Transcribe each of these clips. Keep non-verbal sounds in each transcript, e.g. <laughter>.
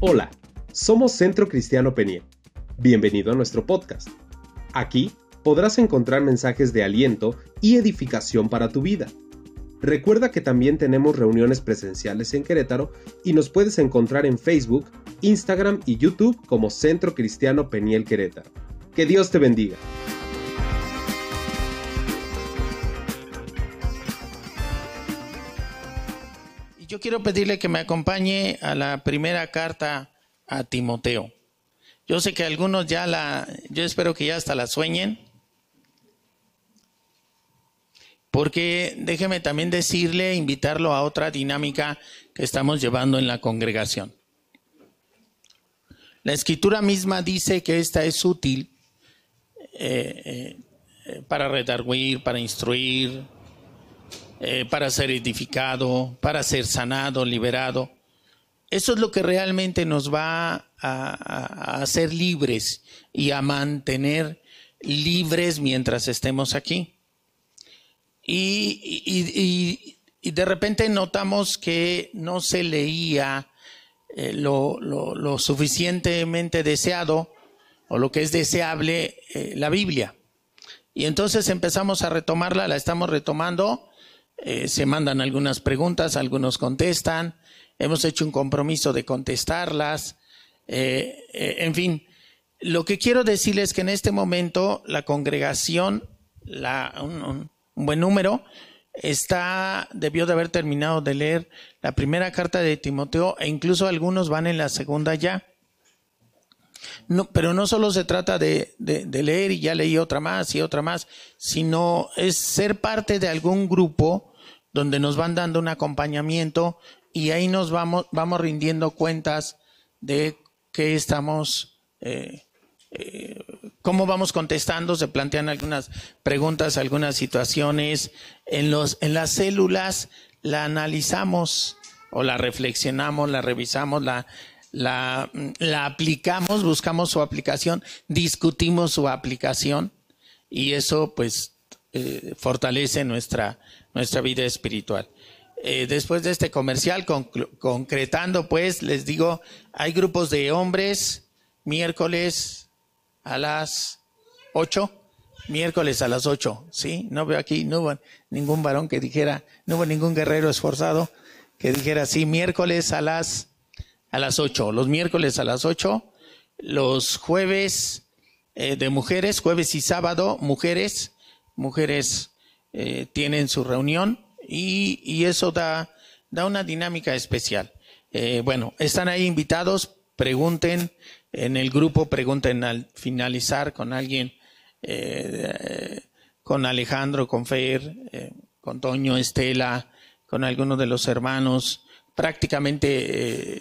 Hola, somos Centro Cristiano Peniel. Bienvenido a nuestro podcast. Aquí podrás encontrar mensajes de aliento y edificación para tu vida. Recuerda que también tenemos reuniones presenciales en Querétaro y nos puedes encontrar en Facebook, Instagram y YouTube como Centro Cristiano Peniel Querétaro. Que Dios te bendiga. Yo quiero pedirle que me acompañe a la primera carta a Timoteo. Yo sé que algunos ya la, yo espero que ya hasta la sueñen, porque déjeme también decirle, invitarlo a otra dinámica que estamos llevando en la congregación. La escritura misma dice que esta es útil eh, eh, para redarguir, para instruir, eh, para ser edificado, para ser sanado, liberado. Eso es lo que realmente nos va a, hacer libres y a mantener libres mientras estemos aquí. Y, de repente notamos que no se leía eh, lo, suficientemente deseado o lo que es deseable eh, la Biblia. Y entonces empezamos a retomarla, la estamos retomando eh, se mandan algunas preguntas, algunos contestan, hemos hecho un compromiso de contestarlas, eh, eh, en fin, lo que quiero decirles es que en este momento la congregación, un, buen número, está, debió de haber terminado de leer la primera carta de Timoteo e incluso algunos van en la segunda ya. No, pero no solo se trata de, leer y ya leí otra más y otra más, sino es ser parte de algún grupo donde nos van dando un acompañamiento y ahí nos vamos, vamos rindiendo cuentas de qué estamos, eh, eh, cómo vamos contestando, se plantean algunas preguntas, algunas situaciones. En, los, en las células la analizamos o la reflexionamos, la revisamos, la, la, aplicamos, buscamos su aplicación, discutimos su aplicación y eso pues eh, fortalece nuestra, nuestra vida espiritual. Eh, después de este comercial, concretando, pues, les digo, hay grupos de hombres miércoles a las 8, miércoles a las 8, ¿sí? No veo aquí, no hubo ningún varón que dijera, no hubo ningún guerrero esforzado que dijera, sí, miércoles a las, a las 8, los miércoles a las 8, los jueves eh, de mujeres, jueves y sábado, mujeres, mujeres eh, tienen su reunión y, eso da, da, una dinámica especial. Eh, bueno, están ahí invitados, pregunten en el grupo, pregunten al finalizar con alguien, eh, con Alejandro, con Fer, con Toño, Estela, con alguno de los hermanos. Prácticamente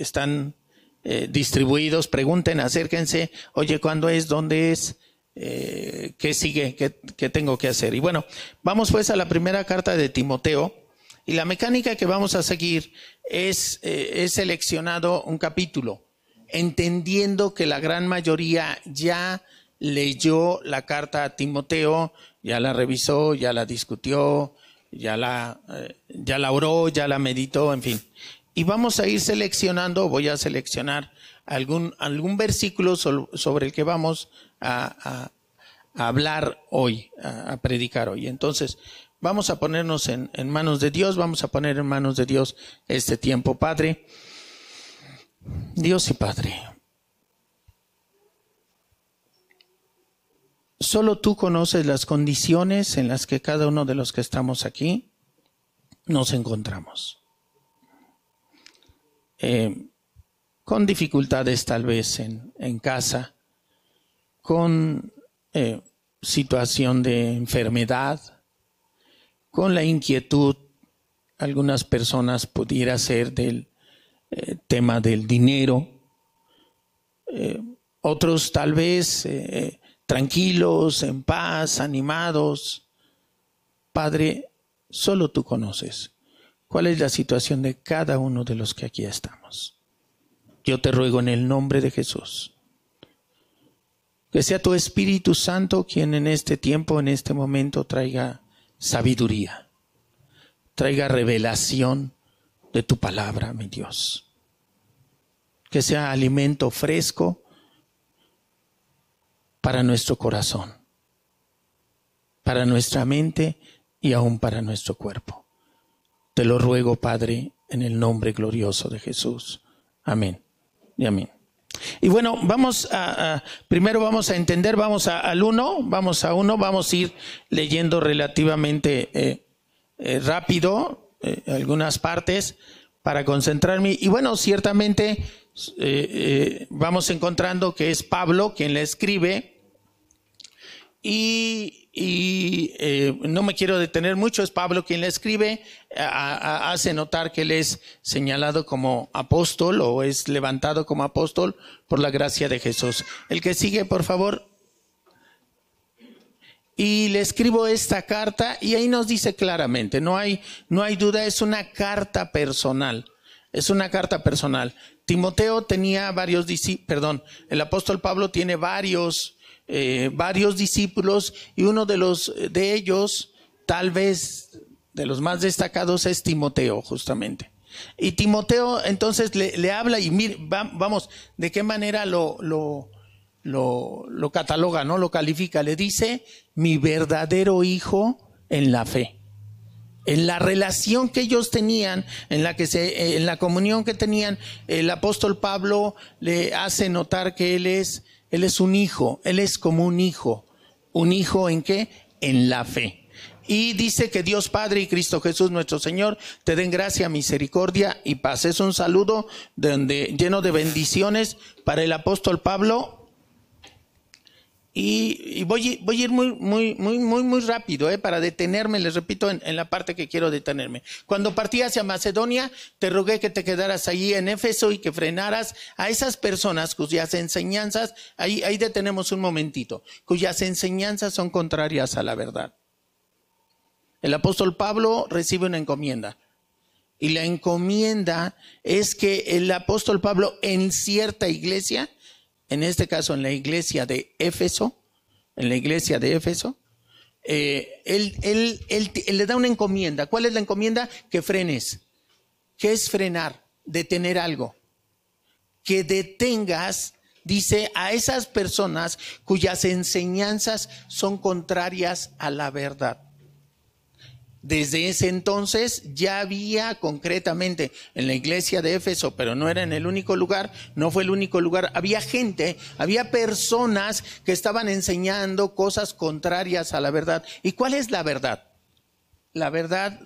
están distribuidos, pregunten, acérquense, oye, ¿cuándo es? ¿Dónde es? Eh, ¿qué sigue? ¿Qué, tengo que hacer? Y bueno, vamos pues a la primera carta de Timoteo. Y la mecánica que vamos a seguir es, eh, seleccionado un capítulo, entendiendo que la gran mayoría ya leyó la carta a Timoteo, ya la revisó, ya la discutió, ya la, eh, ya la oró, ya la meditó, en fin. Y vamos a ir seleccionando, voy a seleccionar algún, algún versículo sobre el que vamos a, hablar hoy, a, predicar hoy. Entonces, vamos a ponernos en, manos de Dios, vamos a poner en manos de Dios este tiempo. Padre, Dios y Padre, solo tú conoces las condiciones en las que cada uno de los que estamos aquí nos encontramos. Eh, con dificultades tal vez en, en casa, con eh, situación de enfermedad, con la inquietud, algunas personas pudiera ser del eh, tema del dinero, eh, otros tal vez tranquilos, en paz, animados. Padre, solo tú conoces cuál es la situación de cada uno de los que aquí estamos. Yo te ruego en el nombre de Jesús que sea tu Espíritu Santo quien en este tiempo, en este momento, traiga sabiduría, traiga revelación de tu palabra, mi Dios. que sea alimento fresco para nuestro corazón, para nuestra mente y aún para nuestro cuerpo. Te lo ruego, Padre, en el nombre glorioso de Jesús. Amén y amén. Y bueno, vamos a, primero vamos a entender, vamos al uno, vamos a uno, vamos a ir leyendo relativamente eh, eh, rápido eh, algunas partes para concentrarme. Y bueno, ciertamente vamos encontrando que es Pablo quien le escribe y y eh, no me quiero detener mucho, es Pablo quien le escribe, hace notar que él es señalado como apóstol o es levantado como apóstol por la gracia de Jesús. El que sigue, por favor. Y le escribo esta carta y ahí nos dice claramente, no hay, no hay duda, es una carta personal, es una carta personal. Timoteo tenía varios perdón, el apóstol Pablo tiene varios eh, varios discípulos y uno de los de ellos, tal vez de los más destacados, es Timoteo, justamente. Y Timoteo entonces le, habla y mire, vamos, de qué manera lo, lo, lo, lo cataloga, ¿no? Lo califica. Le dice, mi verdadero hijo en la fe en la relación que ellos tenían, en la que se, en la comunión que tenían, el apóstol Pablo le hace notar que él es él es un hijo, Él es como un hijo. ¿Un hijo en qué? En la fe. Y dice que Dios Padre y Cristo Jesús nuestro Señor te den gracia, misericordia y paz. Es un saludo lleno de bendiciones para el apóstol Pablo y, voy, voy, a ir muy, muy, muy, muy, muy rápido, eh, para detenerme, les repito, en, la parte que quiero detenerme. Cuando partí hacia Macedonia, te rogué que te quedaras allí en Éfeso y que frenaras a esas personas cuyas enseñanzas, ahí, ahí detenemos un momentito, cuyas enseñanzas son contrarias a la verdad. El apóstol Pablo recibe una encomienda. Y la encomienda es que el apóstol Pablo en cierta iglesia en este caso en la iglesia de Éfeso, en la iglesia de Éfeso, eh, él, él, le da una encomienda. ¿Cuál es la encomienda? Que frenes. ¿Qué es frenar? Detener algo. Que detengas, dice, a esas personas cuyas enseñanzas son contrarias a la verdad. Desde ese entonces ya había concretamente en la iglesia de Éfeso, pero no era en el único lugar, no fue el único lugar, había gente, había personas que estaban enseñando cosas contrarias a la verdad. ¿Y cuál es la verdad? La verdad,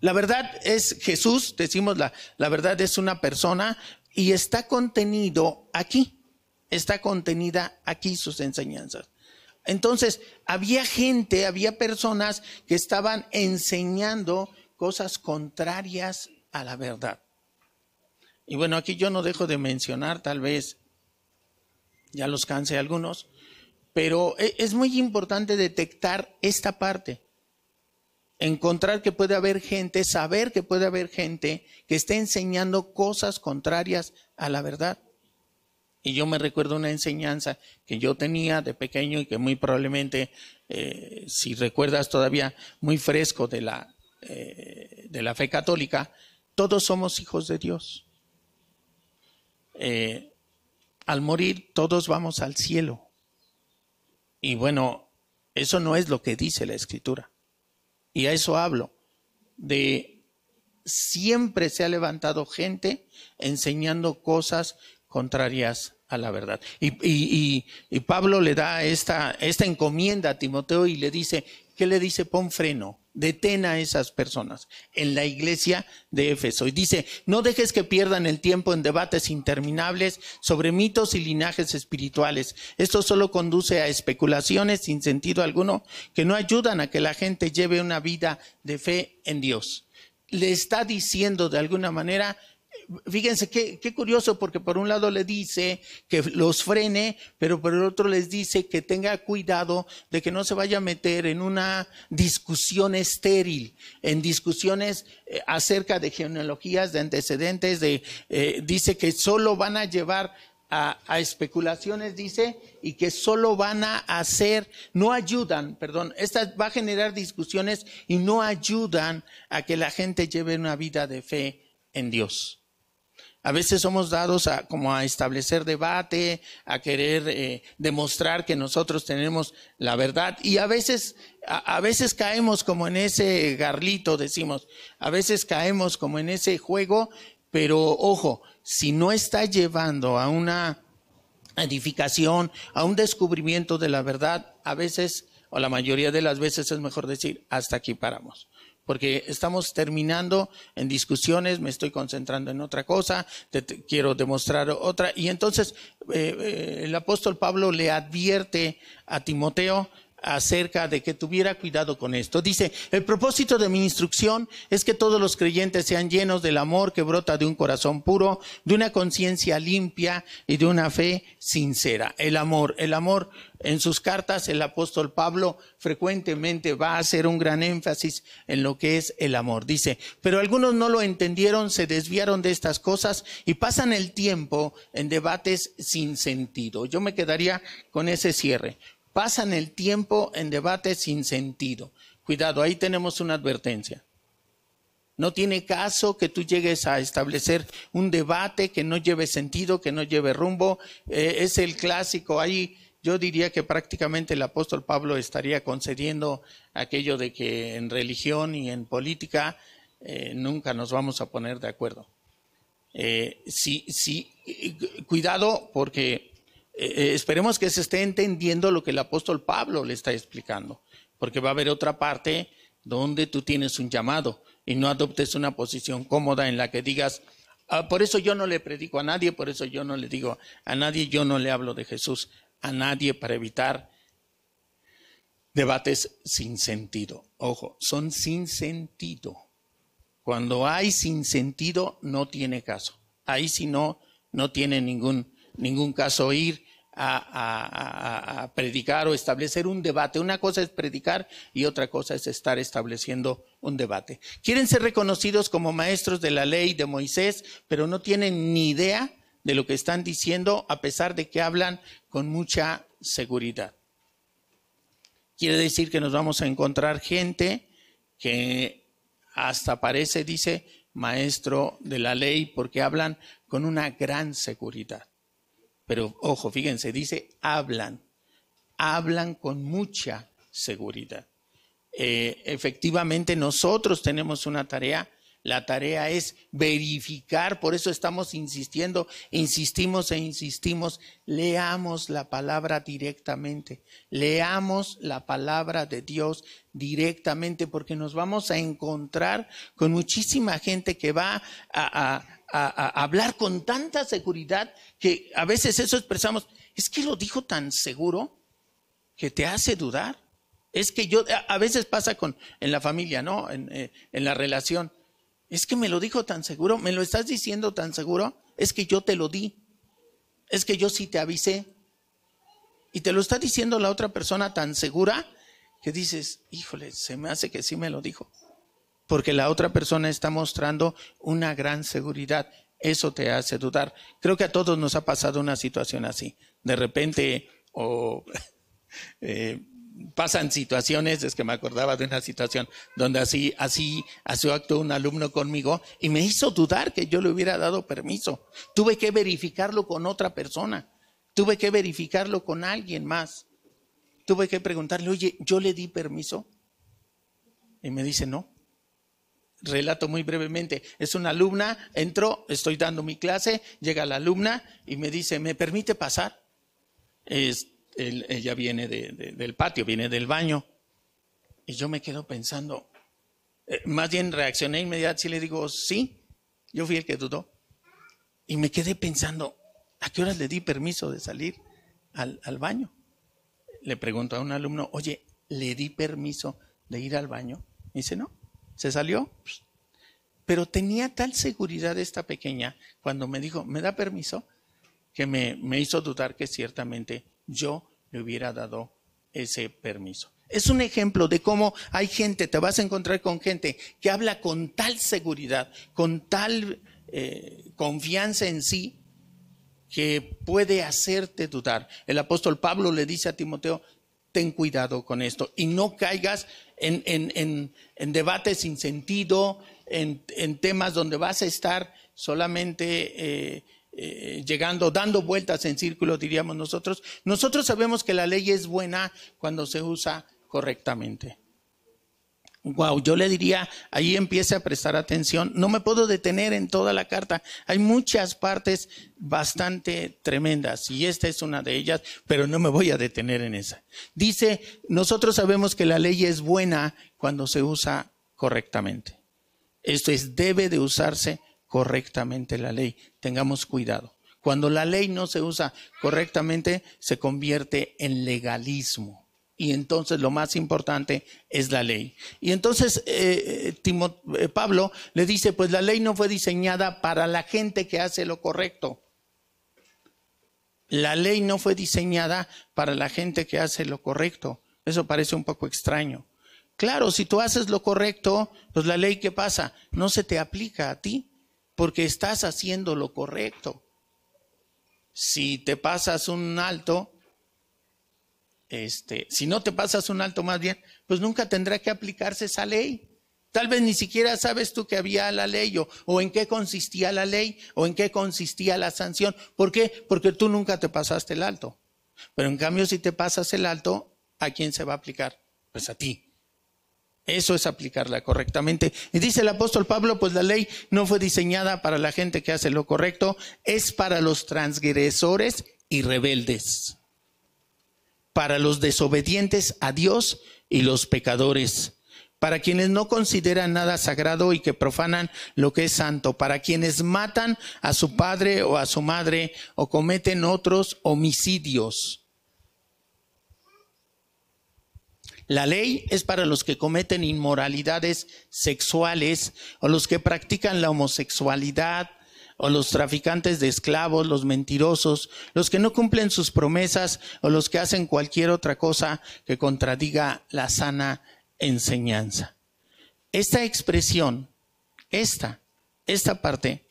la verdad es Jesús, decimos la, la verdad es una persona y está contenido aquí, está contenida aquí sus enseñanzas. Entonces, había gente, había personas que estaban enseñando cosas contrarias a la verdad. Y bueno, aquí yo no dejo de mencionar, tal vez ya los canse algunos, pero e, es muy importante detectar esta parte. Encontrar que puede haber gente, saber que puede haber gente que esté enseñando cosas contrarias a la verdad. Y yo me recuerdo una enseñanza que yo tenía de pequeño y que muy probablemente, eh, si recuerdas todavía, muy fresco de la, eh, de la fe católica, todos somos hijos de Dios. Eh, al morir todos vamos al cielo. Y bueno, eso no es lo que dice la escritura. Y a eso hablo, de siempre se ha levantado gente enseñando cosas contrarias a la verdad. Y, Pablo le da esta, esta encomienda a Timoteo y le dice, ¿qué le dice? Pon freno, detén a esas personas en la iglesia de Éfeso. Y dice, no dejes que pierdan el tiempo en debates interminables sobre mitos y linajes espirituales. Esto solo conduce a especulaciones sin sentido alguno que no ayudan a que la gente lleve una vida de fe en Dios. Le está diciendo de alguna manera, fíjense qué, curioso, porque por un lado le dice que los frene, pero por el otro les dice que tenga cuidado de que no se vaya a meter en una discusión estéril, en discusiones eh, acerca de genealogías, de antecedentes, de, eh, dice que solo van a llevar a, especulaciones, dice, y que solo van a hacer, no ayudan, perdón, esta va a generar discusiones y no ayudan a que la gente lleve una vida de fe en Dios. A veces somos dados a como a establecer debate, a querer eh, demostrar que nosotros tenemos la verdad. Y a veces a, veces caemos como en ese garlito, decimos, a veces caemos como en ese juego, pero ojo, si no está llevando a una edificación, a un descubrimiento de la verdad, a veces o la mayoría de las veces es mejor decir hasta aquí paramos porque estamos terminando en discusiones, me estoy concentrando en otra cosa, te, quiero demostrar otra. Y entonces eh, eh, el apóstol Pablo le advierte a Timoteo acerca de que tuviera cuidado con esto. Dice, el propósito de mi instrucción es que todos los creyentes sean llenos del amor que brota de un corazón puro, de una conciencia limpia y de una fe sincera. El amor, el amor en sus cartas el apóstol Pablo frecuentemente va a hacer un gran énfasis en lo que es el amor. Dice, pero algunos no lo entendieron, se desviaron de estas cosas y pasan el tiempo en debates sin sentido. Yo me quedaría con ese cierre pasan el tiempo en debates sin sentido. Cuidado, ahí tenemos una advertencia. No tiene caso que tú llegues a establecer un debate que no lleve sentido, que no lleve rumbo. Eh, es el clásico. Ahí yo diría que prácticamente el apóstol Pablo estaría concediendo aquello de que en religión y en política eh, nunca nos vamos a poner de acuerdo. Eh, sí, sí, cuidado porque eh, eh, esperemos que se esté entendiendo lo que el apóstol Pablo le está explicando, porque va a haber otra parte donde tú tienes un llamado y no adoptes una posición cómoda en la que digas, ah, por eso yo no le predico a nadie, por eso yo no le digo a nadie, yo no le hablo de Jesús a nadie para evitar debates sin sentido. Ojo, son sin sentido. Cuando hay sin sentido, no tiene caso. Ahí si no, no tiene ningún, ningún caso ir a, predicar o establecer un debate. Una cosa es predicar y otra cosa es estar estableciendo un debate. Quieren ser reconocidos como maestros de la ley de Moisés, pero no tienen ni idea de lo que están diciendo a pesar de que hablan con mucha seguridad. Quiere decir que nos vamos a encontrar gente que hasta parece, dice, maestro de la ley porque hablan con una gran seguridad. Pero ojo, fíjense, dice hablan, hablan con mucha seguridad. Eh, efectivamente, nosotros tenemos una tarea. La tarea es verificar, por eso estamos insistiendo, insistimos e insistimos, leamos la palabra directamente, leamos la palabra de Dios directamente, porque nos vamos a encontrar con muchísima gente que va a a, hablar con tanta seguridad que a veces eso expresamos, es que lo dijo tan seguro que te hace dudar. Es que yo, a veces pasa con, en la familia, ¿no? En, eh, en la relación. Es que me lo dijo tan seguro, me lo estás diciendo tan seguro, es que yo te lo di. Es que yo sí te avisé. Y te lo está diciendo la otra persona tan segura que dices, híjole, se me hace que sí me lo dijo porque la otra persona está mostrando una gran seguridad. Eso te hace dudar. Creo que a todos nos ha pasado una situación así. De repente, o <laughs> eh, pasan situaciones, es que me acordaba de una situación donde así, así, así actuó un alumno conmigo y me hizo dudar que yo le hubiera dado permiso. Tuve que verificarlo con otra persona. Tuve que verificarlo con alguien más. Tuve que preguntarle, oye, ¿yo le di permiso? Y me dice, no relato muy brevemente. Es una alumna, entró, estoy dando mi clase, llega la alumna y me dice, ¿me permite pasar? Es, ella viene del patio, viene del baño. Y yo me quedo pensando, eh, más bien reaccioné inmediatamente y le digo, sí, yo fui el que dudó. Y me quedé pensando, ¿a qué horas le di permiso de salir al, baño? Le pregunto a un alumno, oye, ¿le di permiso de ir al baño? Dice, no. Se salió. Pero tenía tal seguridad esta pequeña cuando me dijo, ¿me da permiso? Que me, me hizo dudar que ciertamente yo le hubiera dado ese permiso. Es un ejemplo de cómo hay gente, te vas a encontrar con gente que habla con tal seguridad, con tal eh, confianza en sí, que puede hacerte dudar. El apóstol Pablo le dice a Timoteo, ten cuidado con esto y no caigas en, en, en, debates sin sentido, en, temas donde vas a estar solamente llegando, dando vueltas en círculo, diríamos nosotros. Nosotros sabemos que la ley es buena cuando se usa correctamente. Wow, yo le diría, ahí empiece a prestar atención. No me puedo detener en toda la carta. Hay muchas partes bastante tremendas y esta es una de ellas, pero no me voy a detener en esa. Dice, nosotros sabemos que la ley es buena cuando se usa correctamente. Esto es, debe de usarse correctamente la ley. Tengamos cuidado. Cuando la ley no se usa correctamente, se convierte en legalismo y entonces lo más importante es la ley. Y entonces eh, eh, Pablo le dice, pues la ley no fue diseñada para la gente que hace lo correcto. La ley no fue diseñada para la gente que hace lo correcto. Eso parece un poco extraño. Claro, si tú haces lo correcto, pues la ley, ¿qué pasa? No se te aplica a ti porque estás haciendo lo correcto. Si te pasas un alto, este, si no te pasas un alto más bien, pues nunca tendrá que aplicarse esa ley. Tal vez ni siquiera sabes tú que había la ley o, o, en qué consistía la ley o en qué consistía la sanción. ¿Por qué? Porque tú nunca te pasaste el alto. Pero en cambio, si te pasas el alto, ¿a quién se va a aplicar? Pues a ti. Eso es aplicarla correctamente. Y dice el apóstol Pablo, pues la ley no fue diseñada para la gente que hace lo correcto, es para los transgresores y rebeldes para los desobedientes a Dios y los pecadores, para quienes no consideran nada sagrado y que profanan lo que es santo, para quienes matan a su padre o a su madre o cometen otros homicidios. La ley es para los que cometen inmoralidades sexuales o los que practican la homosexualidad o los traficantes de esclavos, los mentirosos, los que no cumplen sus promesas o los que hacen cualquier otra cosa que contradiga la sana enseñanza. Esta expresión, esta, esta parte,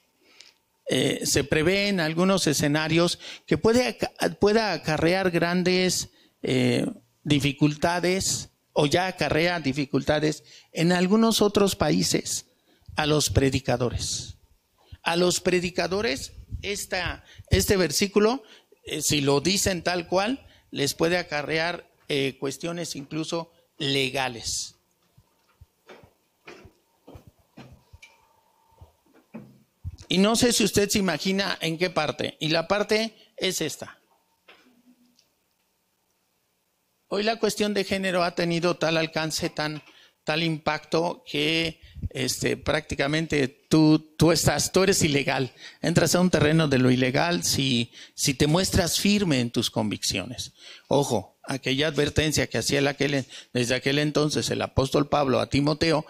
eh, se prevé en algunos escenarios que puede, pueda acarrear grandes eh, dificultades o ya acarrea dificultades en algunos otros países a los predicadores a los predicadores este versículo, eh, si lo dicen tal cual, les puede acarrear eh, cuestiones incluso legales. Y no sé si usted se imagina en qué parte. Y la parte es esta. Hoy la cuestión de género ha tenido tal alcance, tan, tal impacto que este, prácticamente tú, tú estás, tú eres ilegal. Entras a un terreno de lo ilegal si, si te muestras firme en tus convicciones. Ojo, aquella advertencia que hacía desde aquel entonces el apóstol Pablo a Timoteo,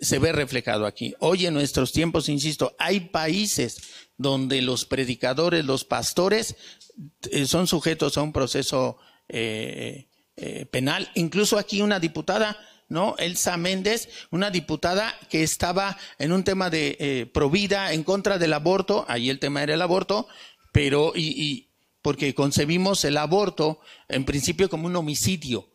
se ve reflejado aquí. Hoy en nuestros tiempos, insisto, hay países donde los predicadores, los pastores, eh, son sujetos a un proceso eh, eh, penal. Incluso aquí una diputada ¿no? Elsa Méndez, una diputada que estaba en un tema de eh, provida en contra del aborto, ahí el tema era el aborto, pero y, y porque concebimos el aborto en principio como un homicidio.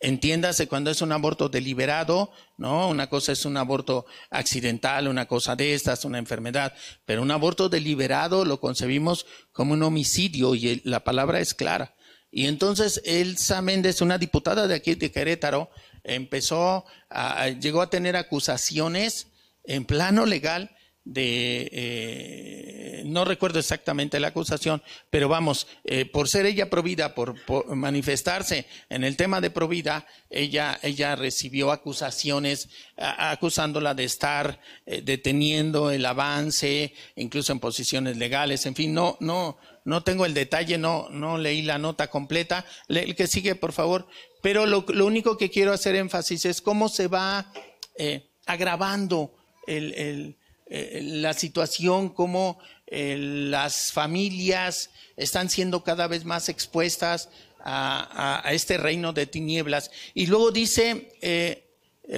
Entiéndase cuando es un aborto deliberado, ¿no? Una cosa es un aborto accidental, una cosa de estas, una enfermedad, pero un aborto deliberado lo concebimos como un homicidio y la palabra es clara. Y entonces Elsa Méndez, una diputada de aquí de Querétaro, empezó a, llegó a tener acusaciones en plano legal de, eh, no recuerdo exactamente la acusación, pero vamos, eh, por ser ella provida, por, manifestarse en el tema de provida, ella, ella recibió acusaciones acusándola de estar eh, deteniendo el avance, incluso en posiciones legales, en fin, no, no, no tengo el detalle, no, no leí la nota completa. El que sigue, por favor. Pero lo, único que quiero hacer énfasis es cómo se va eh, agravando eh, la situación, cómo eh, las familias están siendo cada vez más expuestas a, este reino de tinieblas. Y luego dice,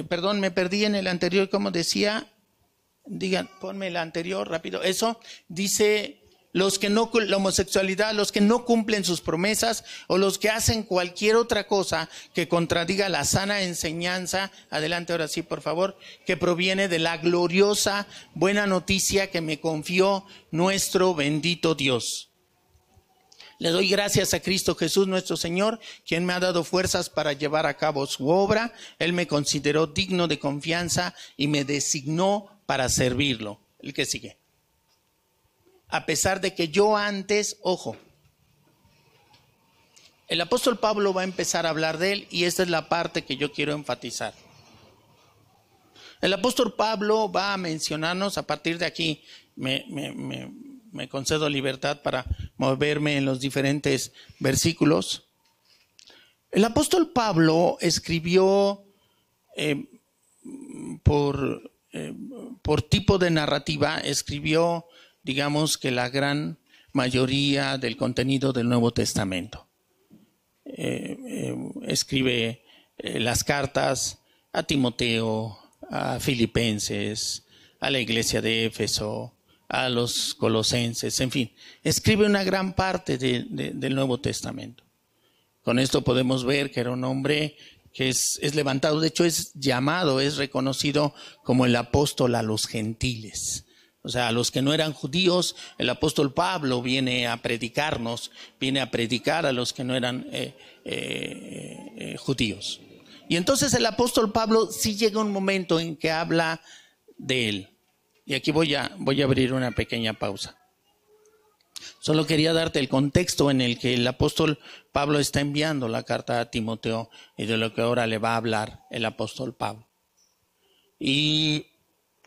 perdón, me perdí en el anterior, como decía, digan, ponme el anterior rápido. Eso dice los que no, la homosexualidad, los que no cumplen sus promesas o los que hacen cualquier otra cosa que contradiga la sana enseñanza, adelante ahora sí, por favor, que proviene de la gloriosa buena noticia que me confió nuestro bendito Dios. Le doy gracias a Cristo Jesús nuestro Señor, quien me ha dado fuerzas para llevar a cabo su obra. Él me consideró digno de confianza y me designó para servirlo. El que sigue a pesar de que yo antes, ojo, el apóstol Pablo va a empezar a hablar de él y esta es la parte que yo quiero enfatizar. El apóstol Pablo va a mencionarnos, a partir de aquí me, concedo libertad para moverme en los diferentes versículos. El apóstol Pablo escribió eh, eh, por tipo de narrativa, escribió digamos que la gran mayoría del contenido del Nuevo Testamento. Eh, eh, escribe eh, las cartas a Timoteo, a Filipenses, a la iglesia de Éfeso, a los colosenses, en fin, escribe una gran parte del Nuevo Testamento. Con esto podemos ver que era un hombre que es, es, levantado, de hecho es llamado, es reconocido como el apóstol a los gentiles. O sea, a los que no eran judíos, el apóstol Pablo viene a predicarnos, viene a predicar a los que no eran eh, eh, eh, judíos. Y entonces el apóstol Pablo sí llega un momento en que habla de él. Y aquí voy a, voy a abrir una pequeña pausa. Solo quería darte el contexto en el que el apóstol Pablo está enviando la carta a Timoteo y de lo que ahora le va a hablar el apóstol Pablo. Y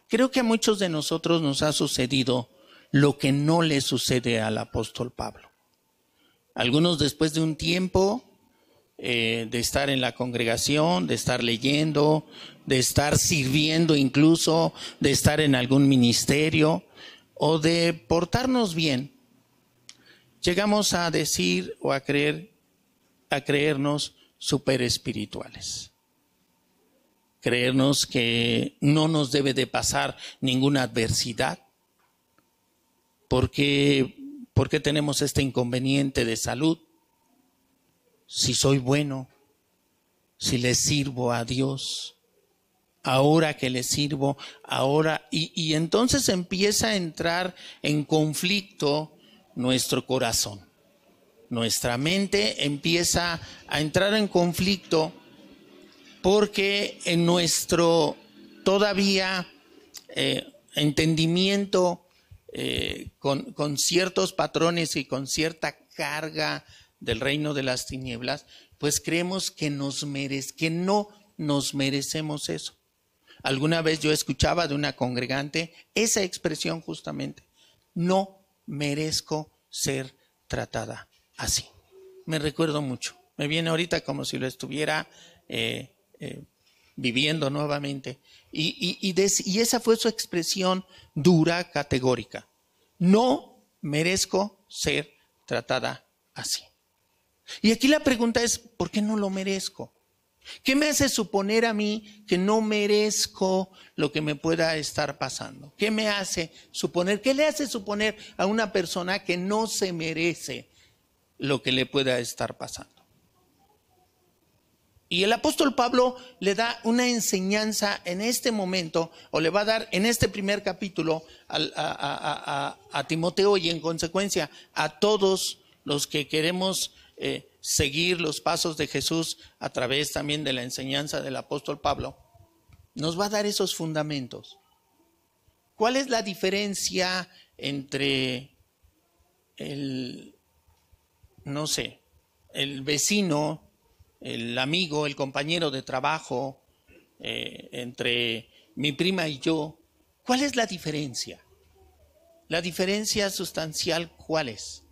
Creo que a muchos de nosotros nos ha sucedido lo que no le sucede al apóstol Pablo. Algunos después de un tiempo eh, de estar en la congregación, de estar leyendo, de estar sirviendo incluso, de estar en algún ministerio o de portarnos bien, llegamos a decir o a creer, a creernos super espirituales creernos que no nos debe de pasar ninguna adversidad, porque, porque tenemos este inconveniente de salud, si soy bueno, si le sirvo a Dios, ahora que le sirvo, ahora, y, y entonces empieza a entrar en conflicto nuestro corazón. Nuestra mente empieza a entrar en conflicto porque en nuestro todavía eh, entendimiento eh, con, ciertos patrones y con cierta carga del reino de las tinieblas, pues creemos que, no nos merecemos eso. Alguna vez yo escuchaba de una congregante esa expresión justamente, no merezco ser tratada así. Me recuerdo mucho, me viene ahorita como si lo estuviera eh, eh, viviendo nuevamente. Y, y, esa fue su expresión dura, categórica. No merezco ser tratada así. Y aquí la pregunta es, ¿por qué no lo merezco? ¿Qué me hace suponer a mí que no merezco lo que me pueda estar pasando? ¿Qué me hace suponer? ¿Qué le hace suponer a una persona que no se merece lo que le pueda estar pasando? Y el apóstol Pablo le da una enseñanza en este momento, o le va a dar en este primer capítulo a, Timoteo y en consecuencia a todos los que queremos eh, seguir los pasos de Jesús a través también de la enseñanza del apóstol Pablo, nos va a dar esos fundamentos. ¿Cuál es la diferencia entre el, no sé, el vecino el amigo, el compañero de trabajo, eh, entre mi prima y yo, ¿cuál es la diferencia? La diferencia sustancial, ¿cuál es?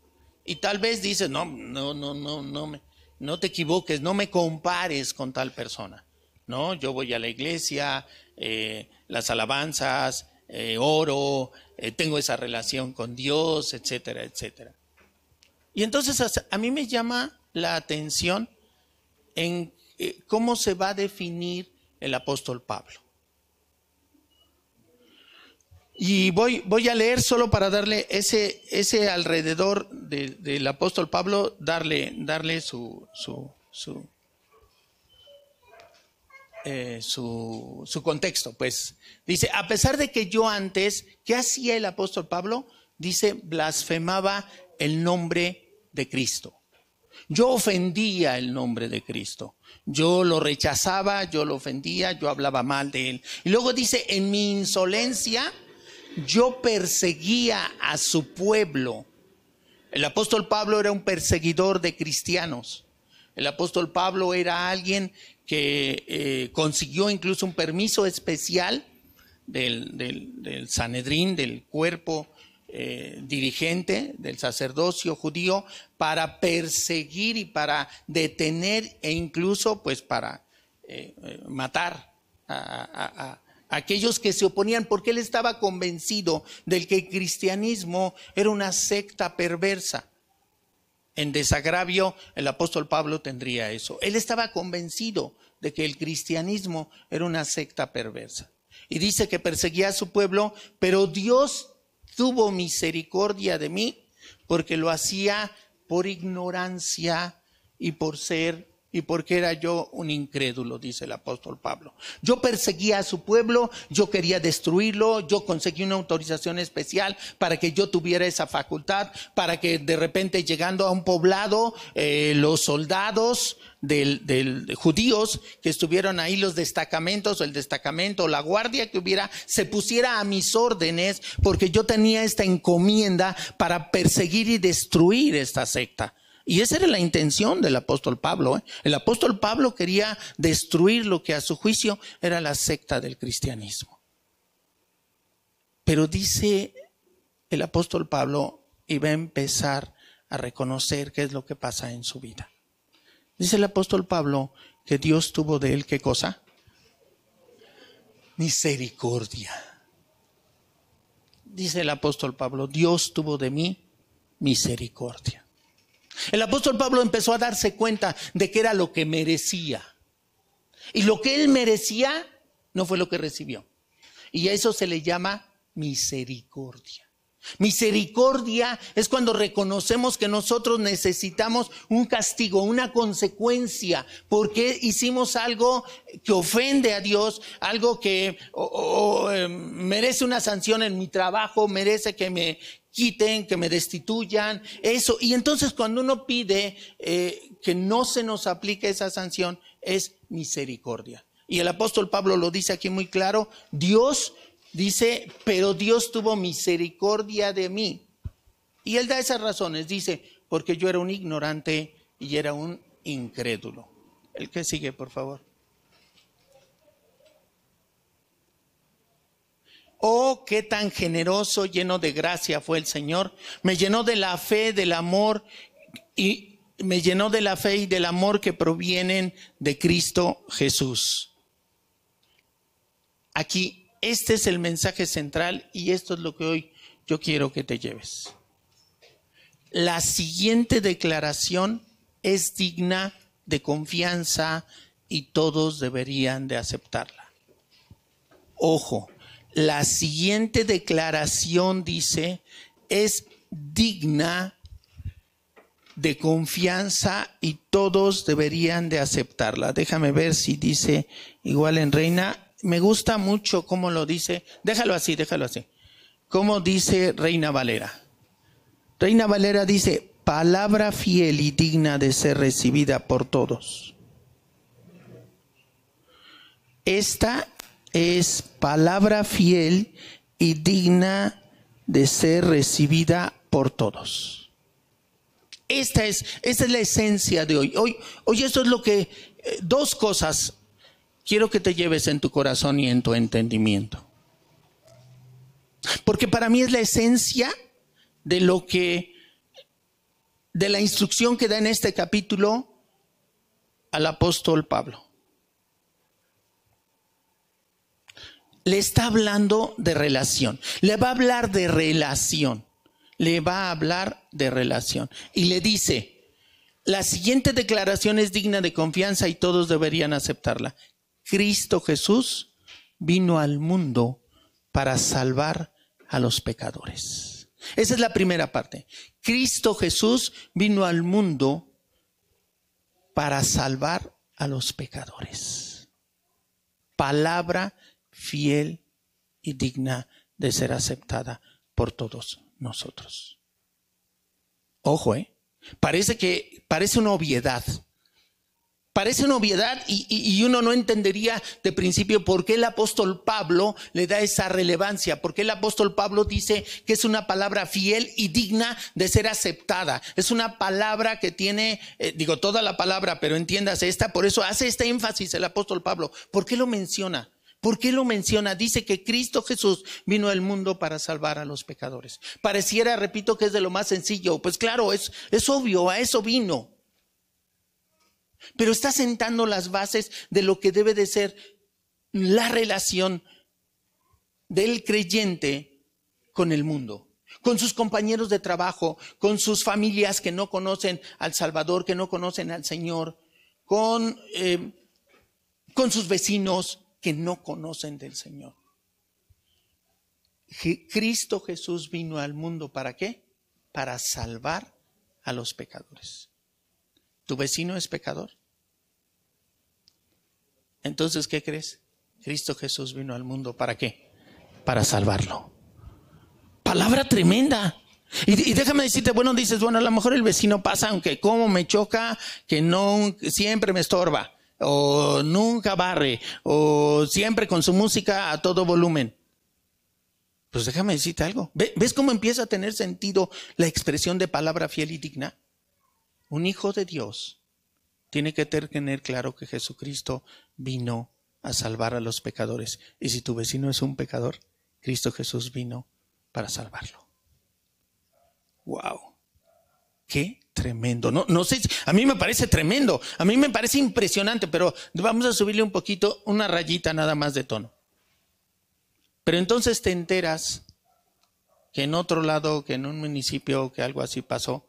Y tal vez dices, no, no, no, no, no, me, no te equivoques, no me compares con tal persona. No, yo voy a la iglesia, eh, las alabanzas, eh, oro, tengo esa relación con Dios, etcétera, etcétera. Y entonces a mí me llama la atención en eh, cómo se va a definir el apóstol Pablo. Y voy, voy a leer solo para darle ese, ese alrededor del apóstol Pablo, darle, darle su, su, su, eh, su, su, contexto. Pues dice, a pesar de que yo antes, ¿qué hacía el apóstol Pablo? Dice, blasfemaba el nombre de Cristo. Yo ofendía el nombre de Cristo. Yo lo rechazaba, yo lo ofendía, yo hablaba mal de él. Y luego dice, en mi insolencia, yo perseguía a su pueblo. El apóstol Pablo era un perseguidor de cristianos. El apóstol Pablo era alguien que eh, consiguió incluso un permiso especial del, del Sanedrín, del cuerpo eh, dirigente del sacerdocio judío para perseguir y para detener e incluso pues para eh, eh, matar a, aquellos que se oponían porque él estaba convencido del que el cristianismo era una secta perversa. En desagravio el apóstol Pablo tendría eso. Él estaba convencido de que el cristianismo era una secta perversa. Y dice que perseguía a su pueblo, pero Dios tuvo misericordia de mí porque lo hacía por ignorancia y por ser y porque era yo un incrédulo, dice el apóstol Pablo. Yo perseguía a su pueblo, yo quería destruirlo, yo conseguí una autorización especial para que yo tuviera esa facultad, para que de repente llegando a un poblado, eh, los soldados del, del, judíos que estuvieron ahí, los destacamentos, el destacamento, la guardia que hubiera, se pusiera a mis órdenes, porque yo tenía esta encomienda para perseguir y destruir esta secta. Y esa era la intención del apóstol Pablo. ¿eh? El apóstol Pablo quería destruir lo que a su juicio era la secta del cristianismo. Pero dice el apóstol Pablo y va a empezar a reconocer qué es lo que pasa en su vida. Dice el apóstol Pablo que Dios tuvo de él qué cosa? Misericordia. Dice el apóstol Pablo, Dios tuvo de mí misericordia. El apóstol Pablo empezó a darse cuenta de que era lo que merecía. Y lo que él merecía no fue lo que recibió. Y a eso se le llama misericordia. Misericordia es cuando reconocemos que nosotros necesitamos un castigo, una consecuencia, porque hicimos algo que ofende a Dios, algo que eh, merece una sanción en mi trabajo, merece que me, quiten, que me destituyan, eso. Y entonces cuando uno pide eh, que no se nos aplique esa sanción, es misericordia. Y el apóstol Pablo lo dice aquí muy claro, Dios dice, pero Dios tuvo misericordia de mí. Y él da esas razones, dice, porque yo era un ignorante y era un incrédulo. El que sigue, por favor. Oh, qué tan generoso, lleno de gracia fue el Señor. Me llenó de la fe, del amor y me llenó de la fe y del amor que provienen de Cristo Jesús. Aquí, este es el mensaje central y esto es lo que hoy yo quiero que te lleves. La siguiente declaración es digna de confianza y todos deberían de aceptarla. Ojo, la siguiente declaración dice, es digna de confianza y todos deberían de aceptarla. Déjame ver si dice igual en Reina. Me gusta mucho cómo lo dice. Déjalo así, déjalo así. ¿Cómo dice Reina Valera? Reina Valera dice, palabra fiel y digna de ser recibida por todos. Esta es palabra fiel y digna de ser recibida por todos. Esta es, esta es la esencia de hoy. Hoy, hoy esto es lo que, eh, dos cosas quiero que te lleves en tu corazón y en tu entendimiento. Porque para mí es la esencia de lo que, de la instrucción que da en este capítulo al apóstol Pablo. Le está hablando de relación. Le va a hablar de relación. Le va a hablar de relación. Y le dice, la siguiente declaración es digna de confianza y todos deberían aceptarla. Cristo Jesús vino al mundo para salvar a los pecadores. Esa es la primera parte. Cristo Jesús vino al mundo para salvar a los pecadores. Palabra fiel y digna de ser aceptada por todos nosotros. Ojo, ¿eh? Parece que parece una obviedad, Parece una obviedad y, uno no entendería de principio por qué el apóstol Pablo le da esa relevancia, por qué el apóstol Pablo dice que es una palabra fiel y digna de ser aceptada. Es una palabra que tiene, eh, digo toda la palabra, pero entiéndase esta, por eso hace este énfasis el apóstol Pablo. ¿Por qué lo menciona? ¿Por qué lo menciona? Dice que Cristo Jesús vino al mundo para salvar a los pecadores. Pareciera, repito, que es de lo más sencillo. Pues claro, es, es obvio, a eso vino pero está sentando las bases de lo que debe de ser la relación del creyente con el mundo, con sus compañeros de trabajo, con sus familias que no conocen al Salvador, que no conocen al Señor, con, eh, con sus vecinos que no conocen del Señor. Cristo Jesús vino al mundo para qué? Para salvar a los pecadores. ¿Tu vecino es pecador? Entonces, ¿qué crees? Cristo Jesús vino al mundo para qué? Para salvarlo. Palabra tremenda. Y, déjame decirte, bueno, dices, bueno, a lo mejor el vecino pasa, aunque como me choca, que no siempre me estorba, o nunca barre, o siempre con su música a todo volumen. Pues déjame decirte algo. ¿Ves cómo empieza a tener sentido la expresión de palabra fiel y digna? Un hijo de Dios tiene que tener claro que Jesucristo vino a salvar a los pecadores. Y si tu vecino es un pecador, Cristo Jesús vino para salvarlo. ¡Wow! ¡Qué tremendo! No, no sé, a mí me parece tremendo, a mí me parece impresionante, pero vamos a subirle un poquito, una rayita nada más de tono. Pero entonces te enteras que en otro lado, que en un municipio, que algo así pasó,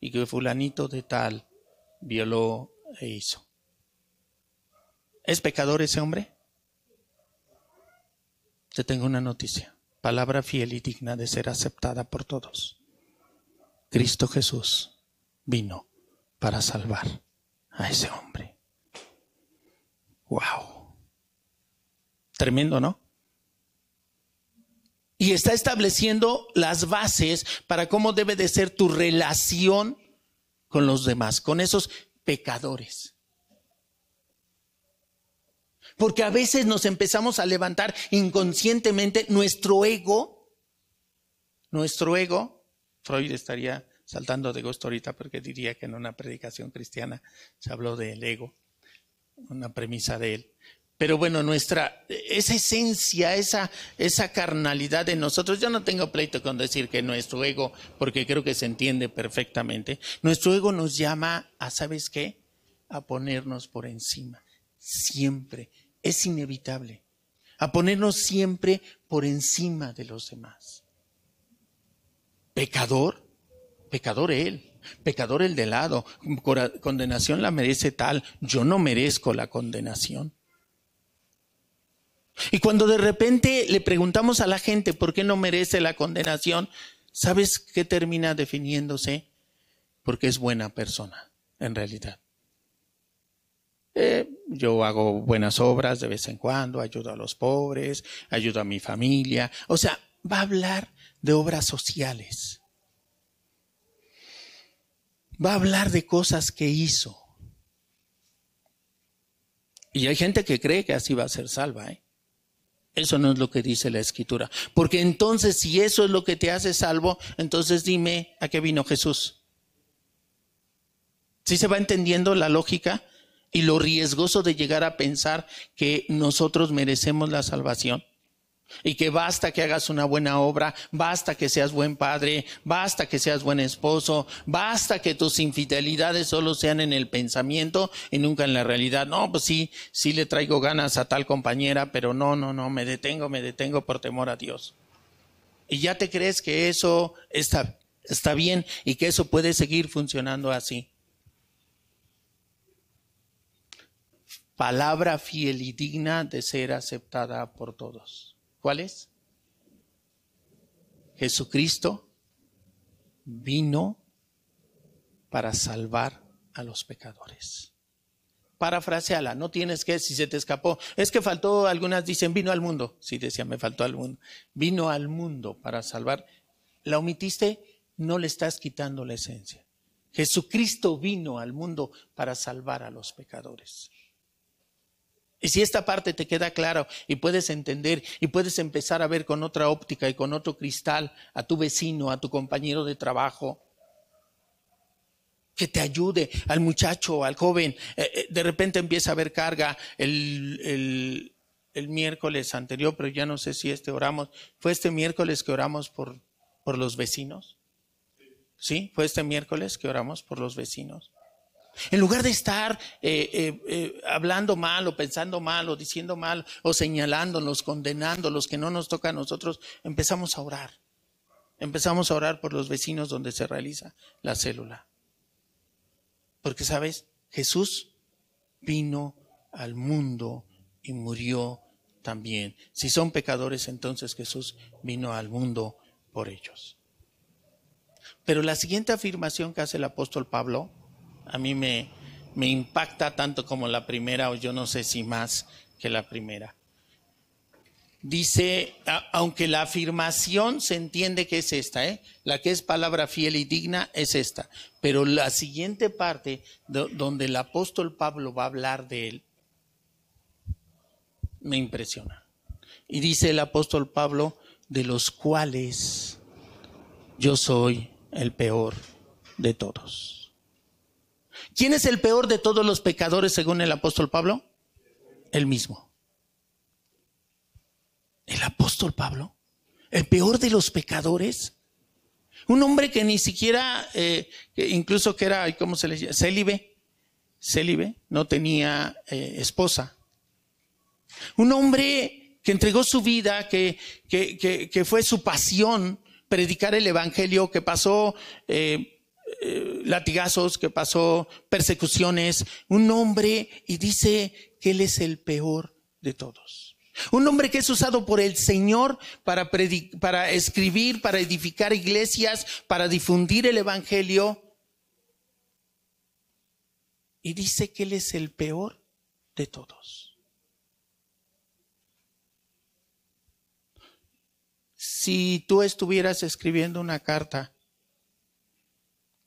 y que fulanito de tal violó e hizo. ¿Es pecador ese hombre? Te tengo una noticia. Palabra fiel y digna de ser aceptada por todos. Cristo Jesús vino para salvar a ese hombre. Wow. Tremendo, ¿no? Y está estableciendo las bases para cómo debe de ser tu relación con los demás, con esos pecadores. Porque a veces nos empezamos a levantar inconscientemente nuestro ego, nuestro ego, Freud estaría saltando de gusto ahorita porque diría que en una predicación cristiana se habló del ego, una premisa de él. Pero bueno, nuestra, esa esencia, esa, esa carnalidad de nosotros, yo no tengo pleito con decir que nuestro ego, porque creo que se entiende perfectamente, nuestro ego nos llama a, ¿sabes qué? A ponernos por encima, siempre, es inevitable, a ponernos siempre por encima de los demás. Pecador, pecador él, pecador el de lado, condenación la merece tal, yo no merezco la condenación. Y cuando de repente le preguntamos a la gente por qué no merece la condenación, ¿sabes qué termina definiéndose? Porque es buena persona, en realidad. Eh, yo hago buenas obras de vez en cuando, ayudo a los pobres, ayudo a mi familia. O sea, va a hablar de obras sociales. Va a hablar de cosas que hizo. Y hay gente que cree que así va a ser salva. ¿eh? Eso no es lo que dice la escritura. Porque entonces, si eso es lo que te hace salvo, entonces dime a qué vino Jesús. ¿Sí se va entendiendo la lógica y lo riesgoso de llegar a pensar que nosotros merecemos la salvación? Y que basta que hagas una buena obra, basta que seas buen padre, basta que seas buen esposo, basta que tus infidelidades solo sean en el pensamiento y nunca en la realidad. No, pues sí, sí le traigo ganas a tal compañera, pero no, no, no, me detengo, me detengo por temor a Dios. Y ya te crees que eso está, está bien y que eso puede seguir funcionando así. Palabra fiel y digna de ser aceptada por todos. ¿Cuál es? Jesucristo vino para salvar a los pecadores. Parafraseala, no tienes que, si se te escapó, es que faltó, algunas dicen, vino al mundo. Sí, decía, me faltó al mundo. Vino al mundo para salvar. La omitiste, no le estás quitando la esencia. Jesucristo vino al mundo para salvar a los pecadores. Y si esta parte te queda clara y puedes entender y puedes empezar a ver con otra óptica y con otro cristal a tu vecino, a tu compañero de trabajo, que te ayude al muchacho, al joven, eh, eh, de repente empieza a haber carga el, el, miércoles anterior, pero ya no sé si este oramos, fue este miércoles que oramos por, por los vecinos. ¿Sí? Fue este miércoles que oramos por los vecinos. En lugar de estar eh, eh, eh, hablando mal o pensando mal o diciendo mal o señalándonos, condenando los que no nos toca a nosotros, empezamos a orar. Empezamos a orar por los vecinos donde se realiza la célula. Porque, ¿sabes? Jesús vino al mundo y murió también. Si son pecadores, entonces Jesús vino al mundo por ellos. Pero la siguiente afirmación que hace el apóstol Pablo, a mí me, impacta tanto como la primera, o yo no sé si más que la primera. Dice, aunque la afirmación se entiende que es esta, ¿eh? la que es palabra fiel y digna es esta, pero la siguiente parte donde el apóstol Pablo va a hablar de él, me impresiona. Y dice el apóstol Pablo, de los cuales yo soy el peor de todos. ¿Quién es el peor de todos los pecadores según el apóstol Pablo? El mismo. El apóstol Pablo, el peor de los pecadores. Un hombre que ni siquiera, eh, incluso que era, ¿cómo se le llama? Célibe. Célibe, no tenía eh, esposa. Un hombre que entregó su vida, que, que, que, fue su pasión predicar el Evangelio, que pasó eh, eh, latigazos, que pasó persecuciones, un hombre y dice que él es el peor de todos. Un hombre que es usado por el Señor para, para escribir, para edificar iglesias, para difundir el Evangelio. Y dice que Él es el peor de todos. Si tú estuvieras escribiendo una carta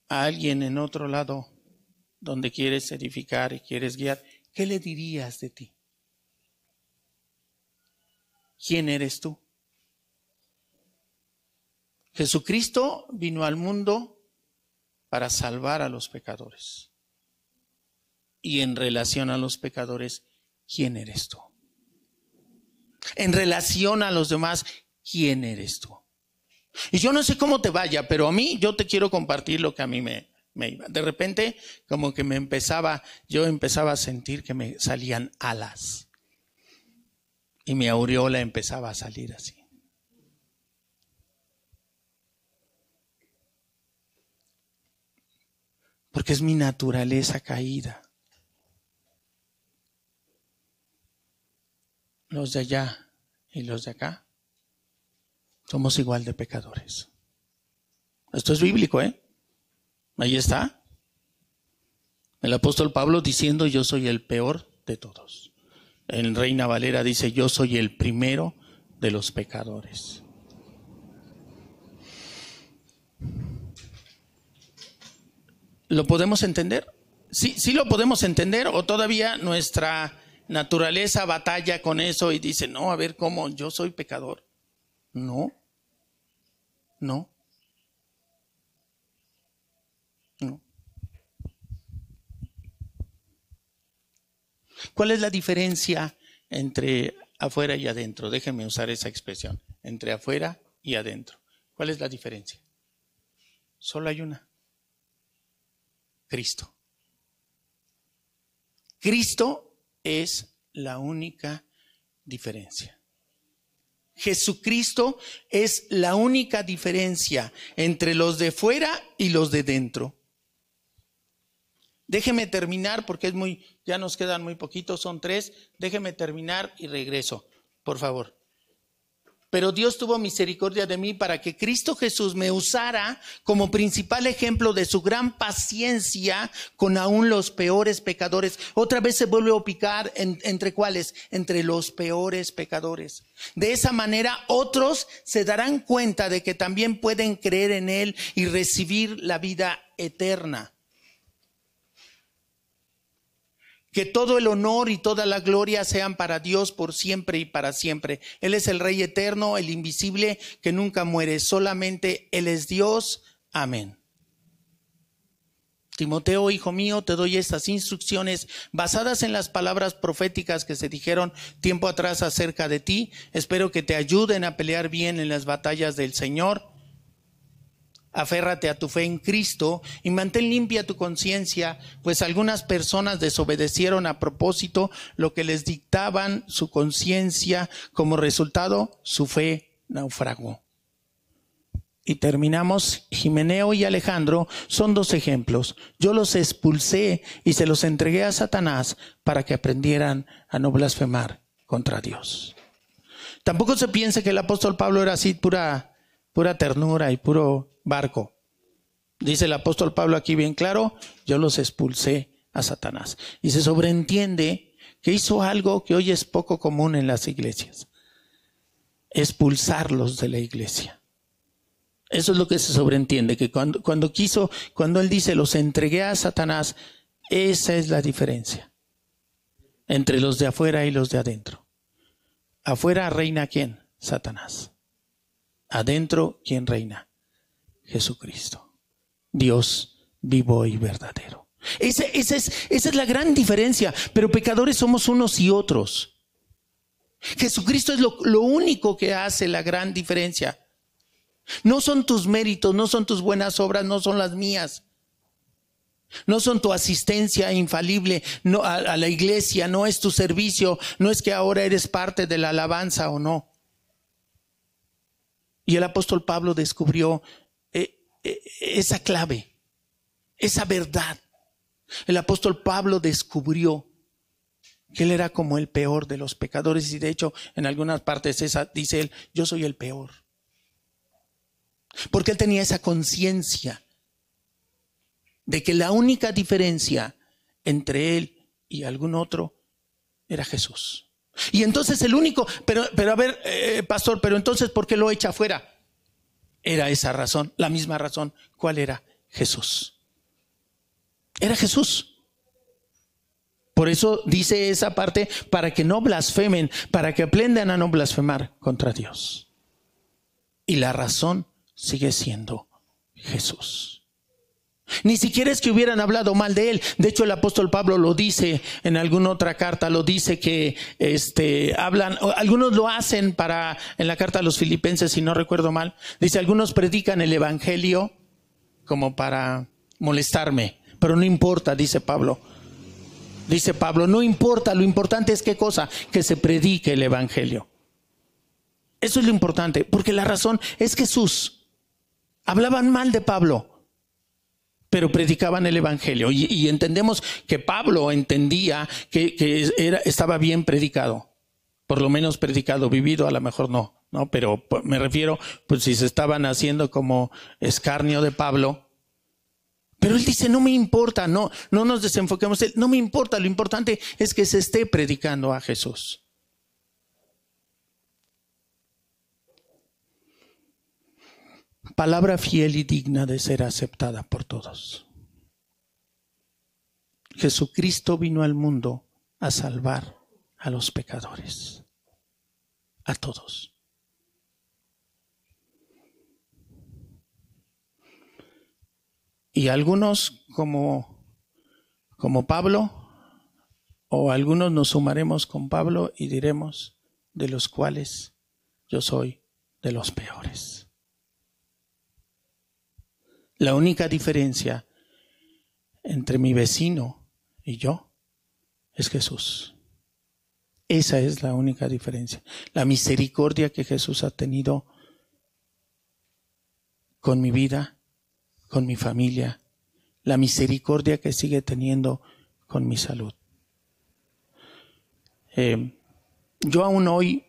a alguien en otro lado donde quieres edificar y quieres guiar, ¿qué le dirías de ti? ¿Quién eres tú? Jesucristo vino al mundo para salvar a los pecadores. Y en relación a los pecadores, ¿quién eres tú? En relación a los demás, ¿quién eres tú? Y yo no sé cómo te vaya, pero a mí yo te quiero compartir lo que a mí me, iba. De repente, como que me empezaba, yo empezaba a sentir que me salían alas. Y mi aureola empezaba a salir así. Porque es mi naturaleza caída. Los de allá y los de acá somos igual de pecadores. Esto es bíblico, ¿eh? Ahí está. El apóstol Pablo diciendo yo soy el peor de todos. En Reina Valera dice yo soy el primero de los pecadores. ¿Lo podemos entender? Sí, sí lo podemos entender o todavía nuestra naturaleza batalla con eso y dice, no, a ver cómo yo soy pecador. No, no. No. ¿Cuál es la diferencia entre afuera y adentro? Déjenme usar esa expresión. Entre afuera y adentro. ¿Cuál es la diferencia? Solo hay una. Cristo. Cristo es la única diferencia. Jesucristo es la única diferencia entre los de fuera y los de dentro. Déjeme terminar porque es muy, ya nos quedan muy poquitos, son tres. Déjeme terminar y regreso, por favor. Pero Dios tuvo misericordia de mí para que Cristo Jesús me usara como principal ejemplo de su gran paciencia con aún los peores pecadores. Otra vez se vuelve a picar entre cuáles? Entre los peores pecadores. De esa manera otros se darán cuenta de que también pueden creer en Él y recibir la vida eterna. Que todo el honor y toda la gloria sean para Dios por siempre y para siempre. Él es el Rey eterno, el invisible, que nunca muere. Solamente Él es Dios. Amén. Timoteo, hijo mío, te doy estas instrucciones basadas en las palabras proféticas que se dijeron tiempo atrás acerca de ti. Espero que te ayuden a pelear bien en las batallas del Señor aférrate a tu fe en Cristo y mantén limpia tu conciencia, pues algunas personas desobedecieron a propósito lo que les dictaban su conciencia, como resultado su fe naufragó. Y terminamos, Jimeneo y Alejandro son dos ejemplos. Yo los expulsé y se los entregué a Satanás para que aprendieran a no blasfemar contra Dios. Tampoco se piense que el apóstol Pablo era así pura, pura ternura y puro barco. Dice el apóstol Pablo aquí bien claro, yo los expulsé a Satanás. Y se sobreentiende que hizo algo que hoy es poco común en las iglesias. Expulsarlos de la iglesia. Eso es lo que se sobreentiende, que cuando, cuando quiso, cuando él dice los entregué a Satanás, esa es la diferencia entre los de afuera y los de adentro. Afuera reina quién? Satanás. Adentro, ¿quién reina? Jesucristo, Dios vivo y verdadero. Esa, es, esa es la gran diferencia, pero pecadores somos unos y otros. Jesucristo es lo, único que hace la gran diferencia. No son tus méritos, no son tus buenas obras, no son las mías. No son tu asistencia infalible a, la iglesia, no es tu servicio, no es que ahora eres parte de la alabanza o no. Y el apóstol Pablo descubrió e, esa clave, esa verdad. El apóstol Pablo descubrió que él era como el peor de los pecadores y de hecho en algunas partes esa, dice él, yo soy el peor. Porque él tenía esa conciencia de que la única diferencia entre él y algún otro era Jesús. Y entonces el único, pero, pero a ver, eh, pastor, pero entonces ¿por qué lo echa afuera? Era esa razón, la misma razón. ¿Cuál era? Jesús. Era Jesús. Por eso dice esa parte, para que no blasfemen, para que aprendan a no blasfemar contra Dios. Y la razón sigue siendo Jesús. Ni siquiera es que hubieran hablado mal de él. De hecho, el apóstol Pablo lo dice en alguna otra carta, lo dice que este, hablan, algunos lo hacen para, en la carta a los filipenses, si no recuerdo mal. Dice, algunos predican el evangelio como para molestarme, pero no importa, dice Pablo. Dice Pablo, no importa, lo importante es qué cosa, que se predique el evangelio. Eso es lo importante, porque la razón es Jesús. Hablaban mal de Pablo pero predicaban el Evangelio. Y, entendemos que Pablo entendía que, era, estaba bien predicado, por lo menos predicado, vivido a lo mejor no, ¿no? Pero me refiero, pues si se estaban haciendo como escarnio de Pablo, pero él dice, no me importa, no, no nos desenfoquemos, no me importa, lo importante es que se esté predicando a Jesús. Palabra fiel y digna de ser aceptada por todos. Jesucristo vino al mundo a salvar a los pecadores, a todos. Y algunos como, como Pablo, o algunos nos sumaremos con Pablo y diremos, de los cuales yo soy de los peores. La única diferencia entre mi vecino y yo es Jesús. Esa es la única diferencia. La misericordia que Jesús ha tenido con mi vida, con mi familia, la misericordia que sigue teniendo con mi salud. Eh, yo aún hoy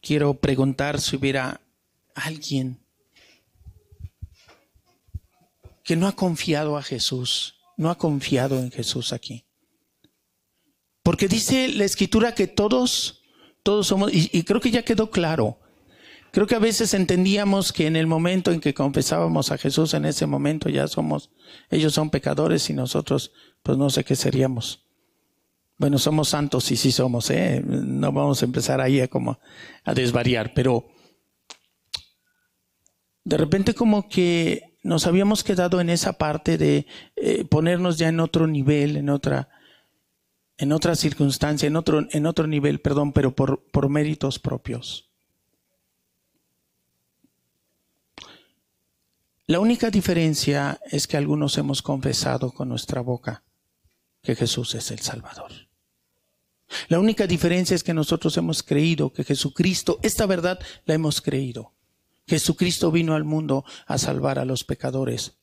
quiero preguntar si hubiera alguien que no ha confiado a Jesús, no ha confiado en Jesús aquí. Porque dice la escritura que todos, todos somos, y, creo que ya quedó claro, creo que a veces entendíamos que en el momento en que confesábamos a Jesús, en ese momento ya somos, ellos son pecadores y nosotros, pues no sé qué seríamos. Bueno, somos santos y sí somos, ¿eh? No vamos a empezar ahí a como a desvariar, pero de repente como que nos habíamos quedado en esa parte de eh, ponernos ya en otro nivel, en otra, en circunstancia, en otro, en otro nivel, perdón, pero por méritos propios. La única diferencia es que algunos hemos confesado con nuestra boca que Jesús es el Salvador. La única diferencia es que nosotros hemos creído que Jesucristo, esta verdad la hemos creído. Jesucristo vino al mundo a salvar a los pecadores.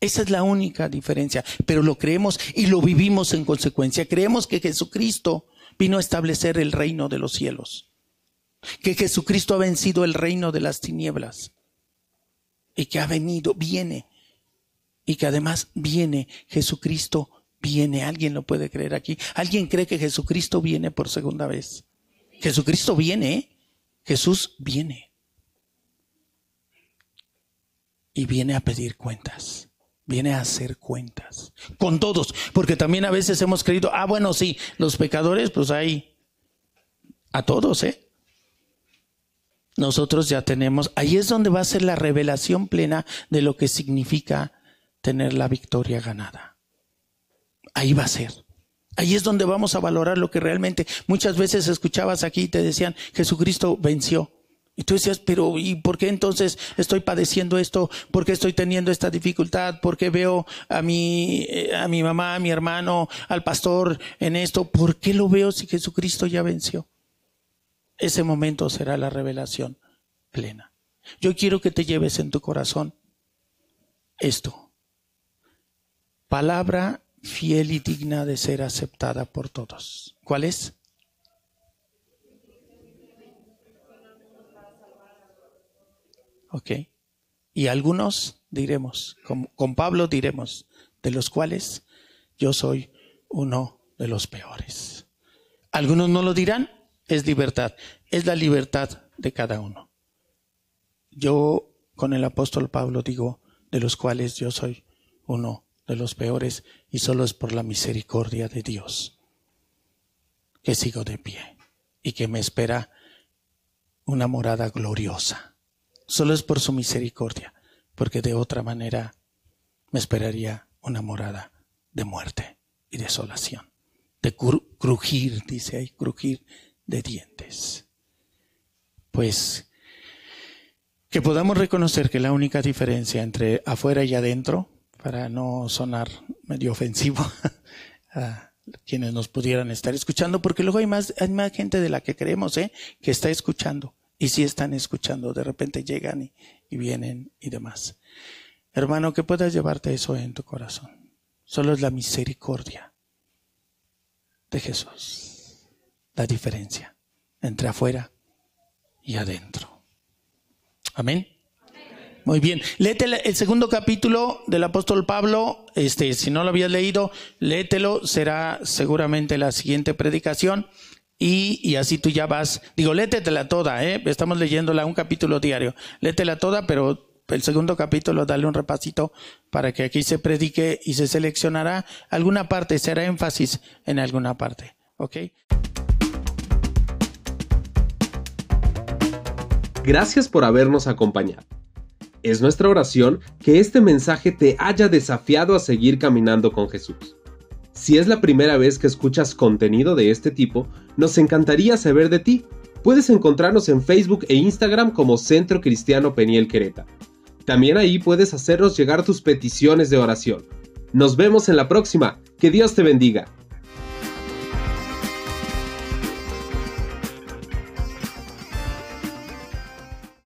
Esa es la única diferencia, pero lo creemos y lo vivimos en consecuencia. Creemos que Jesucristo vino a establecer el reino de los cielos, que Jesucristo ha vencido el reino de las tinieblas y que ha venido, viene, y que además viene, Jesucristo viene. ¿Alguien lo puede creer aquí? ¿Alguien cree que Jesucristo viene por segunda vez? Jesucristo viene, ¿eh? Jesús viene. Y viene a pedir cuentas viene a hacer cuentas con todos, porque también a veces hemos creído, ah, bueno, sí, los pecadores, pues hay a todos, ¿eh? Nosotros ya tenemos, ahí es donde va a ser la revelación plena de lo que significa tener la victoria ganada. Ahí va a ser. Ahí es donde vamos a valorar lo que realmente muchas veces escuchabas aquí y te decían, Jesucristo venció. Y tú decías, pero ¿y por qué entonces estoy padeciendo esto? ¿Por qué estoy teniendo esta dificultad? ¿Por qué veo a mi, eh, a mi mamá, a mi hermano, al pastor en esto? ¿Por qué lo veo si Jesucristo ya venció? Ese momento será la revelación plena. Yo quiero que te lleves en tu corazón esto. Palabra fiel y digna de ser aceptada por todos. ¿Cuál es? ¿Ok? Y algunos diremos, con, Pablo diremos, de los cuales yo soy uno de los peores. Algunos no lo dirán, es libertad, es la libertad de cada uno. Yo con el apóstol Pablo digo, de los cuales yo soy uno de los peores y solo es por la misericordia de Dios que sigo de pie y que me espera una morada gloriosa Solo es por su misericordia, porque de otra manera me esperaría una morada de muerte y desolación, de crujir, dice ahí, crujir de dientes. Pues que podamos reconocer que la única diferencia entre afuera y adentro, para no sonar medio ofensivo <laughs> a quienes nos pudieran estar escuchando, porque luego hay más, gente de la que creemos, ¿eh? que está escuchando. Y si están escuchando, de repente llegan y, vienen y demás. Hermano, que puedas llevarte eso en tu corazón. Solo es la misericordia de Jesús. La diferencia entre afuera y adentro. Amén. Muy bien. Léete el segundo capítulo del apóstol Pablo. Este, si no lo habías leído, léetelo. Será seguramente la siguiente predicación. Y, así tú ya vas, digo, létetela toda, ¿eh? estamos leyéndola un capítulo diario, létela toda, pero el segundo capítulo dale un repasito para que aquí se predique y se seleccionará alguna parte, será énfasis en alguna parte, ¿ok? Gracias por habernos acompañado. Es nuestra oración que este mensaje te haya desafiado a seguir caminando con Jesús. Si es la primera vez que escuchas contenido de este tipo, nos encantaría saber de ti. Puedes encontrarnos en Facebook e Instagram como Centro Cristiano Peniel Quereta. También ahí puedes hacernos llegar tus peticiones de oración. Nos vemos en la próxima. Que Dios te bendiga.